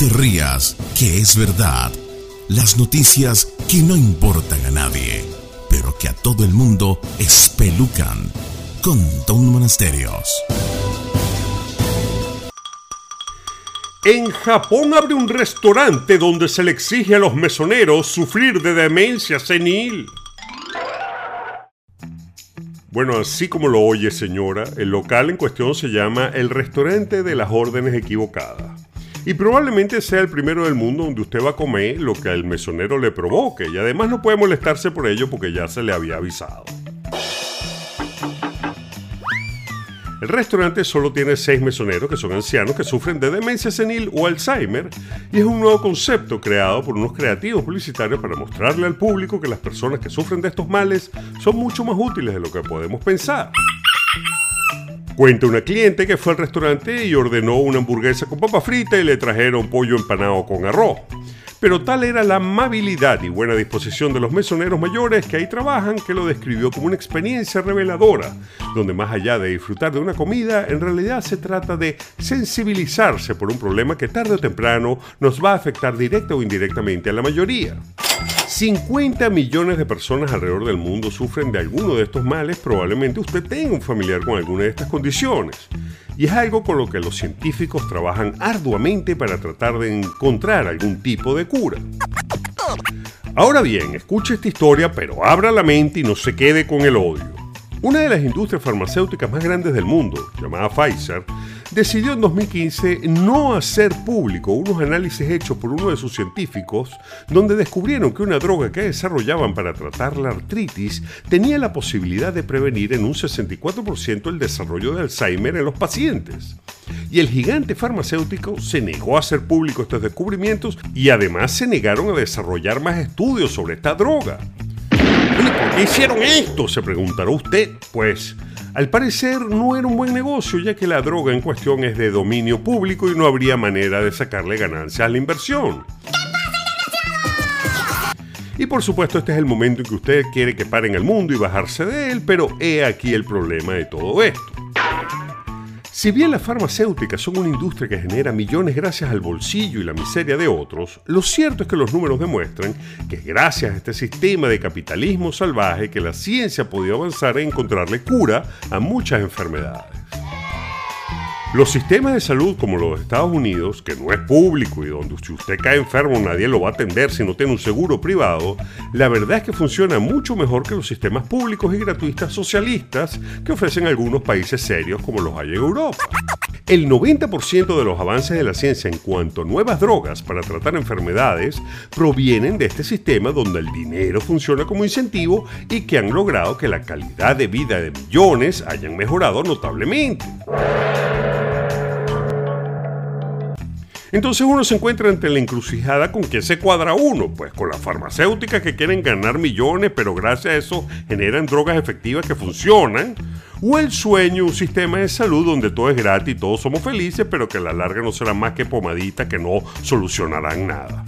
te rías, que es verdad. Las noticias que no importan a nadie, pero que a todo el mundo espelucan. Con Don Monasterios. En Japón abre un restaurante donde se le exige a los mesoneros sufrir de demencia senil. Bueno, así como lo oye señora, el local en cuestión se llama el Restaurante de las Órdenes Equivocadas. Y probablemente sea el primero del mundo donde usted va a comer lo que al mesonero le provoque y además no puede molestarse por ello porque ya se le había avisado. El restaurante solo tiene seis mesoneros que son ancianos que sufren de demencia senil o Alzheimer y es un nuevo concepto creado por unos creativos publicitarios para mostrarle al público que las personas que sufren de estos males son mucho más útiles de lo que podemos pensar. Cuenta una cliente que fue al restaurante y ordenó una hamburguesa con papa frita y le trajeron pollo empanado con arroz pero tal era la amabilidad y buena disposición de los mesoneros mayores que ahí trabajan que lo describió como una experiencia reveladora, donde más allá de disfrutar de una comida, en realidad se trata de sensibilizarse por un problema que tarde o temprano nos va a afectar directa o indirectamente a la mayoría. 50 millones de personas alrededor del mundo sufren de alguno de estos males, probablemente usted tenga un familiar con alguna de estas condiciones y es algo con lo que los científicos trabajan arduamente para tratar de encontrar algún tipo de cura. Ahora bien, escuche esta historia, pero abra la mente y no se quede con el odio. Una de las industrias farmacéuticas más grandes del mundo, llamada Pfizer, decidió en 2015 no hacer público unos análisis hechos por uno de sus científicos donde descubrieron que una droga que desarrollaban para tratar la artritis tenía la posibilidad de prevenir en un 64% el desarrollo de Alzheimer en los pacientes. Y el gigante farmacéutico se negó a hacer público estos descubrimientos y además se negaron a desarrollar más estudios sobre esta droga. ¿Por qué hicieron esto? Se preguntará usted. Pues al parecer no era un buen negocio ya que la droga en cuestión es de dominio público y no habría manera de sacarle ganancias a la inversión. Y por supuesto este es el momento en que usted quiere que paren el mundo y bajarse de él, pero he aquí el problema de todo esto. Si bien las farmacéuticas son una industria que genera millones gracias al bolsillo y la miseria de otros, lo cierto es que los números demuestran que gracias a este sistema de capitalismo salvaje que la ciencia ha podido avanzar en encontrarle cura a muchas enfermedades. Los sistemas de salud como los de Estados Unidos, que no es público y donde si usted cae enfermo nadie lo va a atender si no tiene un seguro privado, la verdad es que funciona mucho mejor que los sistemas públicos y gratuitos socialistas que ofrecen algunos países serios como los hay en Europa. El 90% de los avances de la ciencia en cuanto a nuevas drogas para tratar enfermedades provienen de este sistema donde el dinero funciona como incentivo y que han logrado que la calidad de vida de millones hayan mejorado notablemente. Entonces uno se encuentra ante la encrucijada con qué se cuadra uno, pues con las farmacéuticas que quieren ganar millones, pero gracias a eso generan drogas efectivas que funcionan, o el sueño, un sistema de salud donde todo es gratis todos somos felices, pero que a la larga no será más que pomaditas que no solucionarán nada.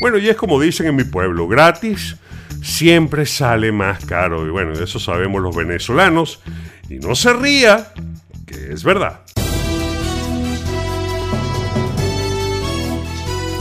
Bueno, y es como dicen en mi pueblo, gratis siempre sale más caro. Y bueno, de eso sabemos los venezolanos. Y no se ría, que es verdad.